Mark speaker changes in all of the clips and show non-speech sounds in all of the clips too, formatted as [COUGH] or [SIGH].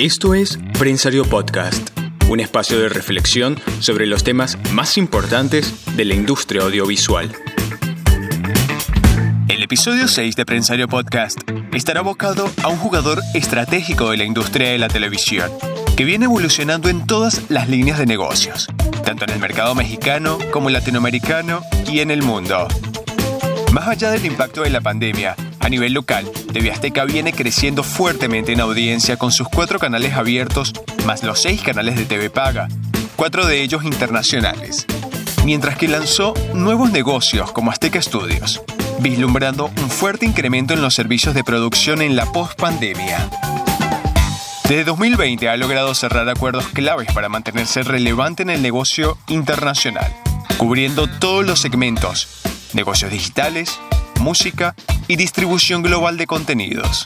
Speaker 1: Esto es Prensario Podcast, un espacio de reflexión sobre los temas más importantes de la industria audiovisual. El episodio 6 de Prensario Podcast estará abocado a un jugador estratégico de la industria de la televisión, que viene evolucionando en todas las líneas de negocios, tanto en el mercado mexicano como latinoamericano y en el mundo. Más allá del impacto de la pandemia, a nivel local, TV Azteca viene creciendo fuertemente en audiencia con sus cuatro canales abiertos, más los seis canales de TV Paga, cuatro de ellos internacionales. Mientras que lanzó nuevos negocios como Azteca Studios, vislumbrando un fuerte incremento en los servicios de producción en la post-pandemia. Desde 2020 ha logrado cerrar acuerdos claves para mantenerse relevante en el negocio internacional, cubriendo todos los segmentos, negocios digitales, música y distribución global de contenidos.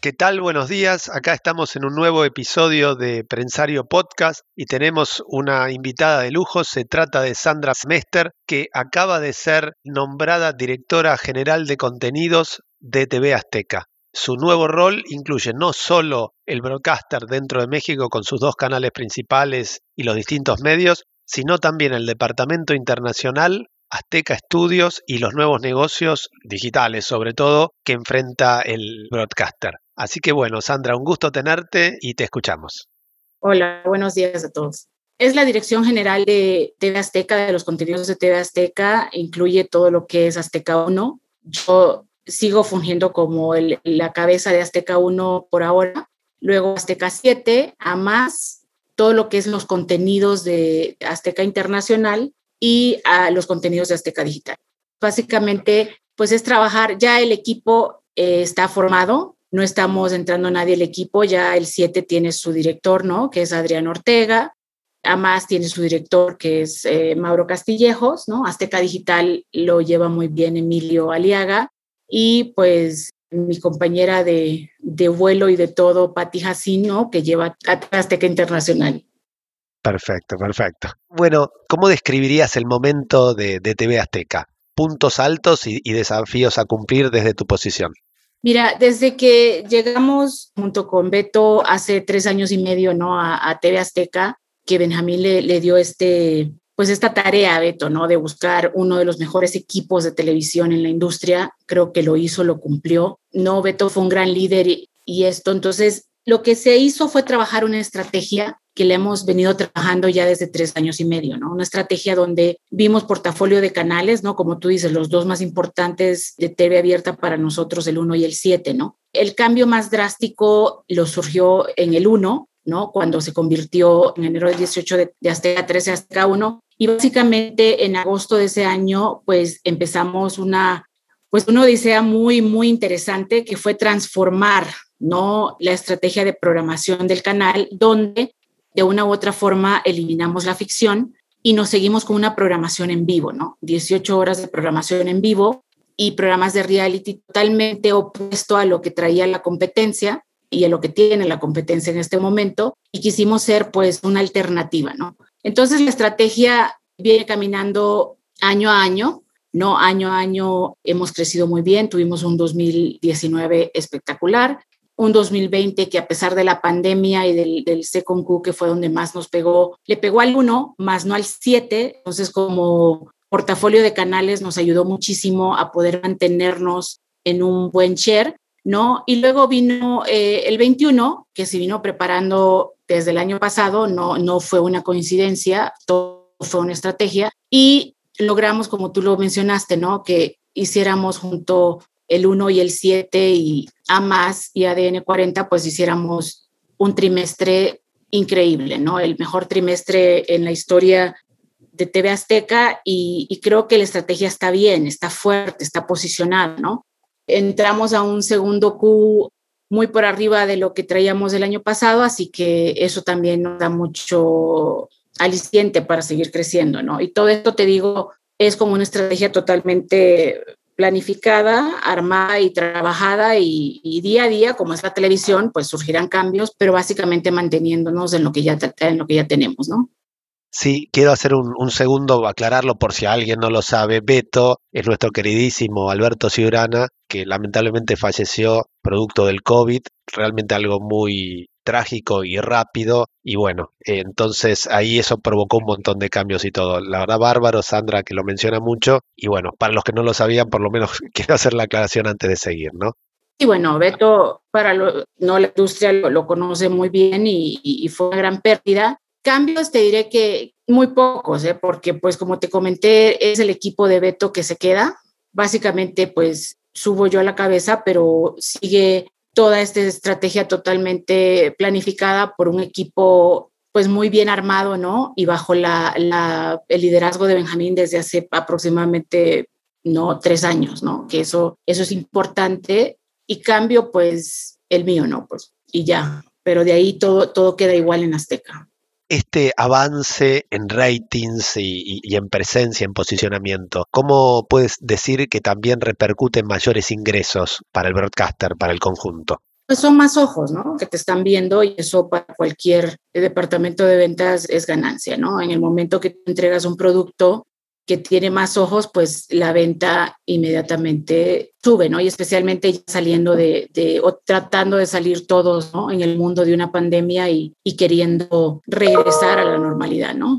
Speaker 2: ¿Qué tal? Buenos días. Acá estamos en un nuevo episodio de Prensario Podcast y tenemos una invitada de lujo. Se trata de Sandra Smester, que acaba de ser nombrada directora general de contenidos de TV Azteca. Su nuevo rol incluye no solo el broadcaster dentro de México con sus dos canales principales y los distintos medios, sino también el departamento internacional, Azteca Estudios y los nuevos negocios digitales, sobre todo, que enfrenta el broadcaster. Así que bueno, Sandra, un gusto tenerte y te escuchamos.
Speaker 3: Hola, buenos días a todos. Es la dirección general de TV Azteca, de los contenidos de TV Azteca, incluye todo lo que es Azteca 1. Yo sigo fungiendo como la cabeza de Azteca 1 por ahora, luego Azteca 7, a más todo lo que es los contenidos de Azteca Internacional y a los contenidos de Azteca Digital. Básicamente, pues es trabajar, ya el equipo eh, está formado, no estamos entrando nadie al equipo, ya el 7 tiene su director, ¿no? Que es Adrián Ortega, además tiene su director que es eh, Mauro Castillejos, ¿no? Azteca Digital lo lleva muy bien Emilio Aliaga y pues mi compañera de, vuelo y de todo, Patti Jacino, que lleva Azteca Internacional.
Speaker 2: Perfecto, perfecto. Bueno, ¿cómo describirías el momento de, TV Azteca? Puntos altos y, desafíos a cumplir desde tu posición.
Speaker 3: Mira, desde que llegamos junto con Beto hace tres años y medio ¿no? a, TV Azteca, que Benjamín le, le dio este, pues esta tarea, Beto, ¿no? De buscar uno de los mejores equipos de televisión en la industria. Creo que lo hizo, lo cumplió. No, Beto fue un gran líder y, esto. Entonces, lo que se hizo fue trabajar una estrategia que le hemos venido trabajando ya desde tres años y medio, ¿no? Una estrategia donde vimos portafolio de canales, ¿no? Como tú dices, los dos más importantes de TV abierta para nosotros, el 1 y el 7, ¿no? El cambio más drástico lo surgió en el 1, ¿no? Cuando se convirtió en enero del 18 de, de Azteca 13 a Azteca 1 y básicamente en agosto de ese año, pues empezamos una, pues una odisea muy, muy interesante que fue transformar, ¿no? La estrategia de programación del canal, donde de una u otra forma eliminamos la ficción y nos seguimos con una programación en vivo, ¿no? 18 horas de programación en vivo y programas de reality totalmente opuesto a lo que traía la competencia y a lo que tiene la competencia en este momento y quisimos ser pues una alternativa, ¿no? Entonces la estrategia viene caminando año a año, ¿no? Año a año hemos crecido muy bien, tuvimos un 2019 espectacular, un 2020 que a pesar de la pandemia y del, del Second Q, que fue donde más nos pegó, le pegó al 1, más no al 7, entonces como portafolio de canales nos ayudó muchísimo a poder mantenernos en un buen share, ¿no? Y luego vino eh, el 21, que se vino preparando desde el año pasado, no, no fue una coincidencia, todo fue una estrategia y logramos, como tú lo mencionaste, ¿no? Que hiciéramos junto el 1 y el 7 y A más y ADN 40, pues hiciéramos un trimestre increíble, ¿no? El mejor trimestre en la historia de TV Azteca y, creo que la estrategia está bien, está fuerte, está posicionada, ¿no? Entramos a un segundo Q muy por arriba de lo que traíamos el año pasado, así que eso también nos da mucho aliciente para seguir creciendo, ¿no? Y todo esto, te digo, es como una estrategia totalmente planificada, armada y trabajada y, día a día, como es la televisión, pues surgirán cambios, pero básicamente manteniéndonos en lo que ya, tenemos, ¿no?
Speaker 2: Sí, quiero hacer un, un, segundo, aclararlo por si alguien no lo sabe. Beto es nuestro queridísimo Alberto Ciurana, que lamentablemente falleció producto del COVID, realmente algo muy trágico y rápido. Y bueno, entonces ahí eso provocó un montón de cambios y todo. La verdad, bárbaro, Sandra, que lo menciona mucho. Y bueno, para los que no lo sabían, por lo menos [LAUGHS] quiero hacer la aclaración antes de seguir, ¿no?
Speaker 3: Y bueno, Beto, para lo, no la industria lo, conoce muy bien y, fue una gran pérdida. Cambios te diré que muy pocos, ¿eh? porque pues como te comenté, es el equipo de Beto que se queda. Básicamente pues subo yo a la cabeza, pero sigue toda esta estrategia totalmente planificada por un equipo pues muy bien armado, ¿no? Y bajo la, el liderazgo de Benjamín desde hace aproximadamente, no, tres años, ¿no? Que eso, eso es importante. Y cambio, pues, el mío, ¿no? Pues, y ya. Pero de ahí todo, todo queda igual en Azteca
Speaker 2: este avance en ratings y, en presencia, en posicionamiento, ¿cómo puedes decir que también repercute en mayores ingresos para el broadcaster, para el conjunto?
Speaker 3: Pues son más ojos, ¿no? Que te están viendo y eso para cualquier departamento de ventas es ganancia, ¿no? En el momento que entregas un producto que tiene más ojos, pues la venta inmediatamente sube, ¿no? Y especialmente saliendo de, de o tratando de salir todos, ¿no? En el mundo de una pandemia y, y queriendo regresar a la normalidad, ¿no?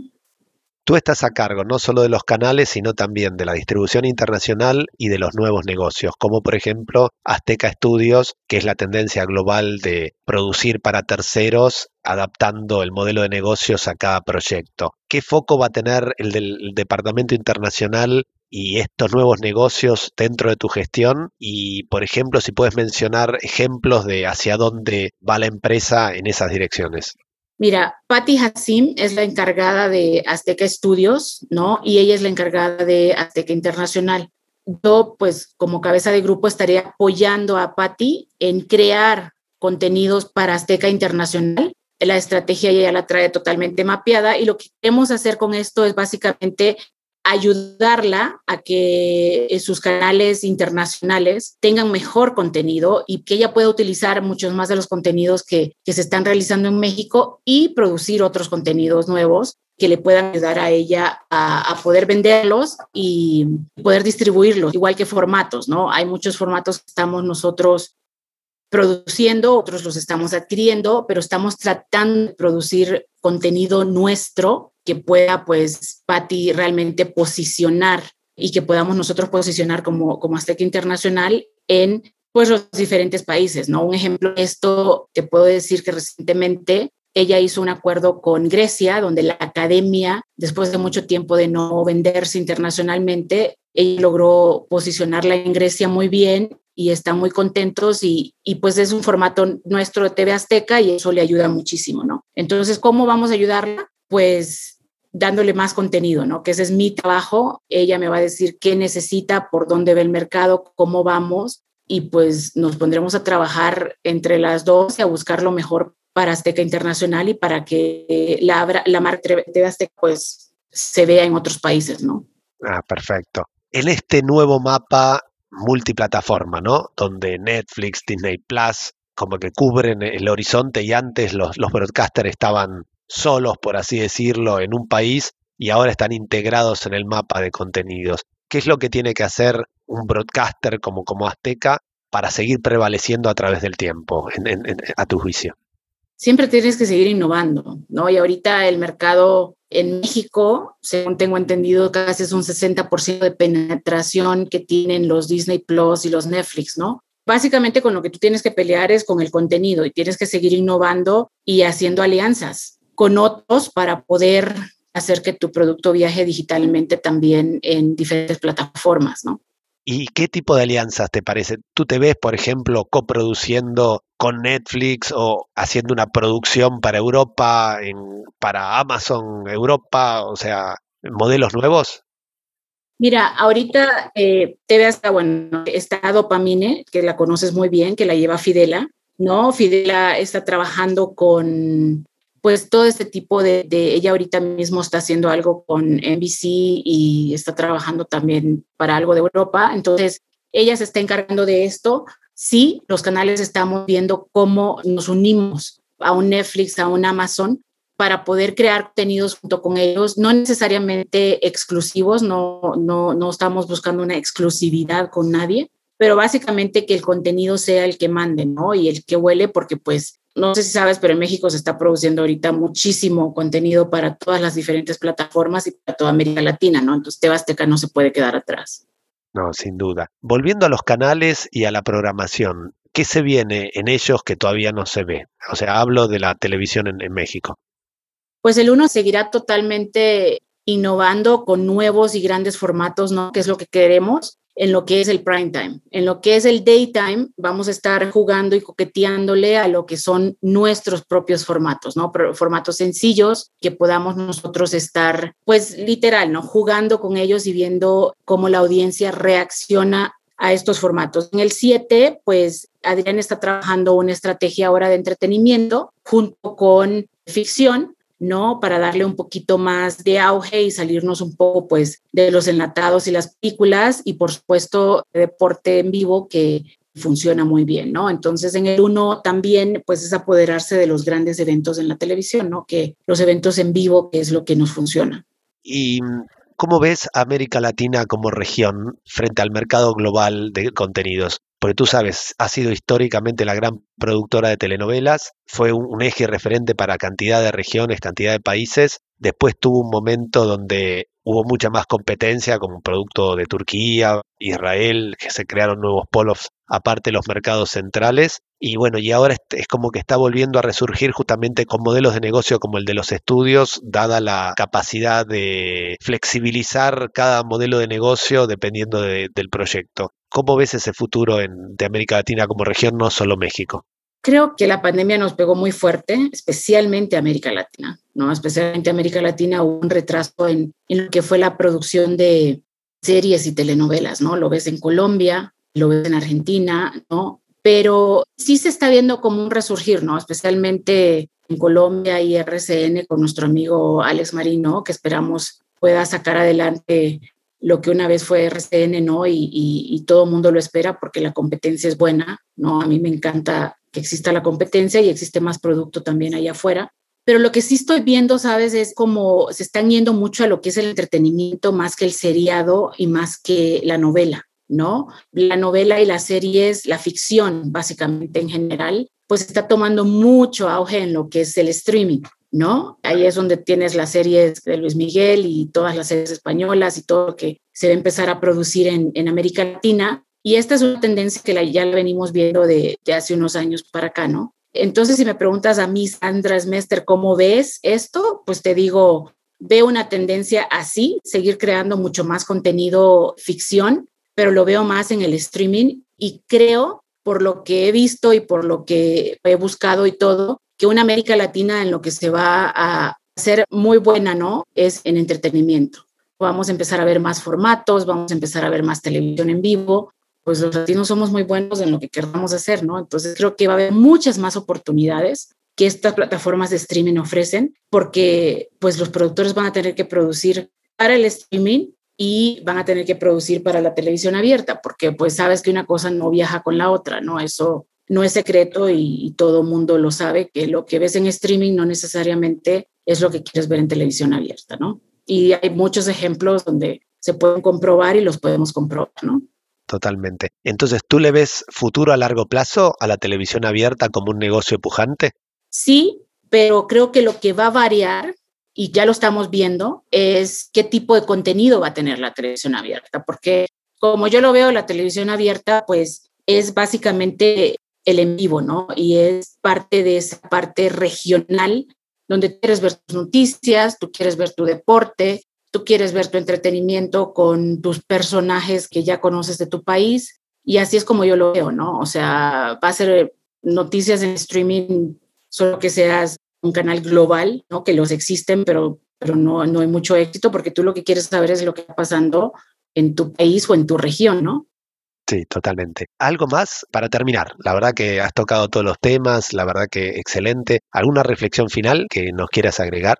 Speaker 2: Tú estás a cargo no solo de los canales, sino también de la distribución internacional y de los nuevos negocios, como por ejemplo Azteca Studios, que es la tendencia global de producir para terceros, adaptando el modelo de negocios a cada proyecto. ¿Qué foco va a tener el del departamento internacional y estos nuevos negocios dentro de tu gestión y, por ejemplo, si puedes mencionar ejemplos de hacia dónde va la empresa en esas direcciones.
Speaker 3: Mira, Patty Hassim es la encargada de Azteca Studios, ¿no? Y ella es la encargada de Azteca Internacional. Yo, pues, como cabeza de grupo, estaría apoyando a Patty en crear contenidos para Azteca Internacional. La estrategia ya la trae totalmente mapeada y lo que queremos hacer con esto es básicamente ayudarla a que sus canales internacionales tengan mejor contenido y que ella pueda utilizar muchos más de los contenidos que, que se están realizando en México y producir otros contenidos nuevos que le puedan ayudar a ella a, a, poder venderlos y poder distribuirlos, igual que formatos, ¿no? Hay muchos formatos que estamos nosotros produciendo, otros los estamos adquiriendo, pero estamos tratando de producir contenido nuestro que pueda, pues, Patti realmente posicionar y que podamos nosotros posicionar como, como Azteca Internacional en pues los diferentes países, ¿no? Un ejemplo esto, te puedo decir que recientemente ella hizo un acuerdo con Grecia, donde la academia, después de mucho tiempo de no venderse internacionalmente, ella logró posicionarla en Grecia muy bien y están muy contentos y, y, pues es un formato nuestro de TV Azteca y eso le ayuda muchísimo, ¿no? Entonces, ¿cómo vamos a ayudarla? Pues dándole más contenido, ¿no? Que ese es mi trabajo. Ella me va a decir qué necesita, por dónde ve el mercado, cómo vamos y pues nos pondremos a trabajar entre las dos y a buscar lo mejor para Azteca Internacional y para que la, la marca TV Azteca pues se vea en otros países, ¿no?
Speaker 2: Ah, perfecto. En este nuevo mapa multiplataforma, ¿no? Donde Netflix, Disney Plus, como que cubren el horizonte y antes los, los broadcasters estaban solos, por así decirlo, en un país y ahora están integrados en el mapa de contenidos. ¿Qué es lo que tiene que hacer un broadcaster como, como Azteca para seguir prevaleciendo a través del tiempo, a tu juicio?
Speaker 3: Siempre tienes que seguir innovando, ¿no? Y ahorita el mercado en México, según tengo entendido, casi es un 60% de penetración que tienen los Disney Plus y los Netflix, ¿no? Básicamente con lo que tú tienes que pelear es con el contenido y tienes que seguir innovando y haciendo alianzas con otros para poder hacer que tu producto viaje digitalmente también en diferentes plataformas, ¿no?
Speaker 2: ¿Y qué tipo de alianzas te parece? ¿Tú te ves, por ejemplo, coproduciendo con Netflix o haciendo una producción para Europa, en, para Amazon Europa, o sea, modelos nuevos?
Speaker 3: Mira, ahorita eh, TV hasta, bueno, está Dopamine, que la conoces muy bien, que la lleva Fidela, ¿no? Fidela está trabajando con pues todo este tipo de, ella ahorita mismo está haciendo algo con NBC y está trabajando también para algo de Europa. Entonces, ella se está encargando de esto. Sí, los canales estamos viendo cómo nos unimos a un Netflix, a un Amazon, para poder crear contenidos junto con ellos, no necesariamente exclusivos, no, no, no estamos buscando una exclusividad con nadie, pero básicamente que el contenido sea el que mande, ¿no? Y el que huele, porque pues, no sé si sabes, pero en México se está produciendo ahorita muchísimo contenido para todas las diferentes plataformas y para toda América Latina, ¿no? Entonces Tebasteca no se puede quedar atrás.
Speaker 2: No, sin duda. Volviendo a los canales y a la programación, ¿qué se viene en ellos que todavía no se ve? O sea, hablo de la televisión en, México.
Speaker 3: Pues el uno seguirá totalmente innovando con nuevos y grandes formatos, ¿no? Que es lo que queremos en lo que es el prime time. En lo que es el daytime, vamos a estar jugando y coqueteándole a lo que son nuestros propios formatos, ¿no? Formatos sencillos que podamos nosotros estar, pues literal, ¿no? Jugando con ellos y viendo cómo la audiencia reacciona a estos formatos. En el 7, pues Adrián está trabajando una estrategia ahora de entretenimiento junto con ficción ¿no? Para darle un poquito más de auge y salirnos un poco, pues, de los enlatados y las películas y, por supuesto, deporte en vivo que funciona muy bien, ¿no? Entonces, en el uno también, pues, es apoderarse de los grandes eventos en la televisión, ¿no? Que los eventos en vivo, que es lo que nos funciona.
Speaker 2: Y ¿Cómo ves América Latina como región frente al mercado global de contenidos? Porque tú sabes, ha sido históricamente la gran productora de telenovelas, fue un, eje referente para cantidad de regiones, cantidad de países. Después tuvo un momento donde hubo mucha más competencia como producto de Turquía, Israel, que se crearon nuevos polos aparte de los mercados centrales. Y bueno, y ahora es como que está volviendo a resurgir justamente con modelos de negocio como el de los estudios, dada la capacidad de flexibilizar cada modelo de negocio dependiendo del proyecto. ¿Cómo ves ese futuro en, de América Latina como región, no solo México?
Speaker 3: Creo que la pandemia nos pegó muy fuerte, especialmente América Latina, ¿no? Especialmente América Latina hubo un retraso en, en lo que fue la producción de series y telenovelas, ¿no? Lo ves en Colombia, lo ves en Argentina, ¿no? pero sí se está viendo como un resurgir, ¿no? Especialmente en Colombia y RCN con nuestro amigo Alex Marino, que esperamos pueda sacar adelante lo que una vez fue RCN, ¿no? Y, y, todo el mundo lo espera porque la competencia es buena, ¿no? A mí me encanta que exista la competencia y existe más producto también allá afuera. Pero lo que sí estoy viendo, ¿sabes? Es como se están yendo mucho a lo que es el entretenimiento más que el seriado y más que la novela. ¿no? La novela y las series, la ficción básicamente en general, pues está tomando mucho auge en lo que es el streaming, ¿no? Ahí es donde tienes las series de Luis Miguel y todas las series españolas y todo lo que se va a empezar a producir en, América Latina. Y esta es una tendencia que ya la venimos viendo de, de hace unos años para acá, ¿no? Entonces, si me preguntas a mí, Sandra Smester, ¿cómo ves esto? Pues te digo, veo una tendencia así, seguir creando mucho más contenido ficción, pero lo veo más en el streaming y creo, por lo que he visto y por lo que he buscado y todo, que una América Latina en lo que se va a hacer muy buena, ¿no? Es en entretenimiento. Vamos a empezar a ver más formatos, vamos a empezar a ver más televisión en vivo, pues los latinos somos muy buenos en lo que queramos hacer, ¿no? Entonces creo que va a haber muchas más oportunidades que estas plataformas de streaming ofrecen, porque pues los productores van a tener que producir para el streaming y van a tener que producir para la televisión abierta, porque pues sabes que una cosa no viaja con la otra, ¿no? Eso no es secreto y, todo mundo lo sabe, que lo que ves en streaming no necesariamente es lo que quieres ver en televisión abierta, ¿no? Y hay muchos ejemplos donde se pueden comprobar y los podemos comprobar, ¿no?
Speaker 2: Totalmente. Entonces, ¿tú le ves futuro a largo plazo a la televisión abierta como un negocio pujante?
Speaker 3: Sí, pero creo que lo que va a variar y ya lo estamos viendo, es qué tipo de contenido va a tener la televisión abierta, porque como yo lo veo, la televisión abierta, pues es básicamente el en vivo, ¿no? Y es parte de esa parte regional donde quieres ver tus noticias, tú quieres ver tu deporte, tú quieres ver tu entretenimiento con tus personajes que ya conoces de tu país. Y así es como yo lo veo, ¿no? O sea, va a ser noticias en streaming, solo que seas un canal global, ¿no? Que los existen, pero, pero no, no hay mucho éxito porque tú lo que quieres saber es lo que está pasando en tu país o en tu región, ¿no?
Speaker 2: Sí, totalmente. Algo más para terminar. La verdad que has tocado todos los temas, la verdad que excelente. ¿Alguna reflexión final que nos quieras agregar?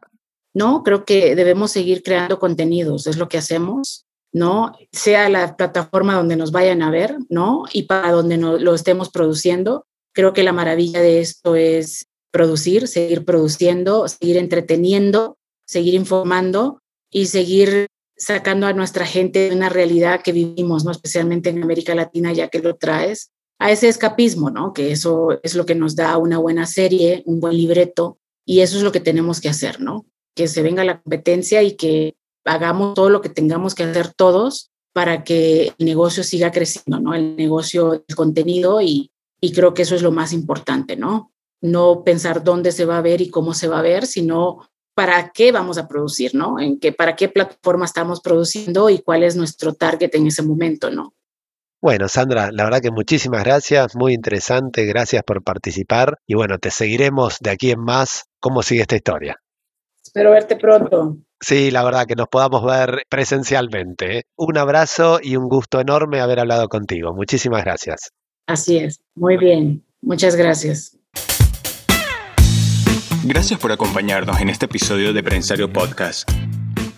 Speaker 3: No, creo que debemos seguir creando contenidos, es lo que hacemos, ¿no? Sea la plataforma donde nos vayan a ver, ¿no? Y para donde lo estemos produciendo. Creo que la maravilla de esto es producir, seguir produciendo, seguir entreteniendo, seguir informando y seguir sacando a nuestra gente de una realidad que vivimos, ¿no? especialmente en América Latina, ya que lo traes, a ese escapismo, ¿no? que eso es lo que nos da una buena serie, un buen libreto, y eso es lo que tenemos que hacer, ¿no? Que se venga la competencia y que hagamos todo lo que tengamos que hacer todos para que el negocio siga creciendo, ¿no? El negocio, el contenido y, y creo que eso es lo más importante, ¿no? No pensar dónde se va a ver y cómo se va a ver, sino para qué vamos a producir, ¿no? En qué, para qué plataforma estamos produciendo y cuál es nuestro target en ese momento, ¿no?
Speaker 2: Bueno, Sandra, la verdad que muchísimas gracias, muy interesante, gracias por participar y bueno, te seguiremos de aquí en más cómo sigue esta historia.
Speaker 3: Espero verte pronto.
Speaker 2: Sí, la verdad que nos podamos ver presencialmente. ¿eh? Un abrazo y un gusto enorme haber hablado contigo. Muchísimas gracias.
Speaker 3: Así es, muy bien. Muchas gracias.
Speaker 1: Gracias por acompañarnos en este episodio de Prensario Podcast.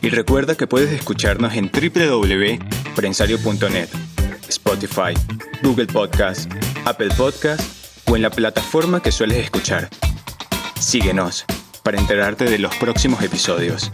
Speaker 1: Y recuerda que puedes escucharnos en www.prensario.net, Spotify, Google Podcast, Apple Podcast o en la plataforma que sueles escuchar. Síguenos para enterarte de los próximos episodios.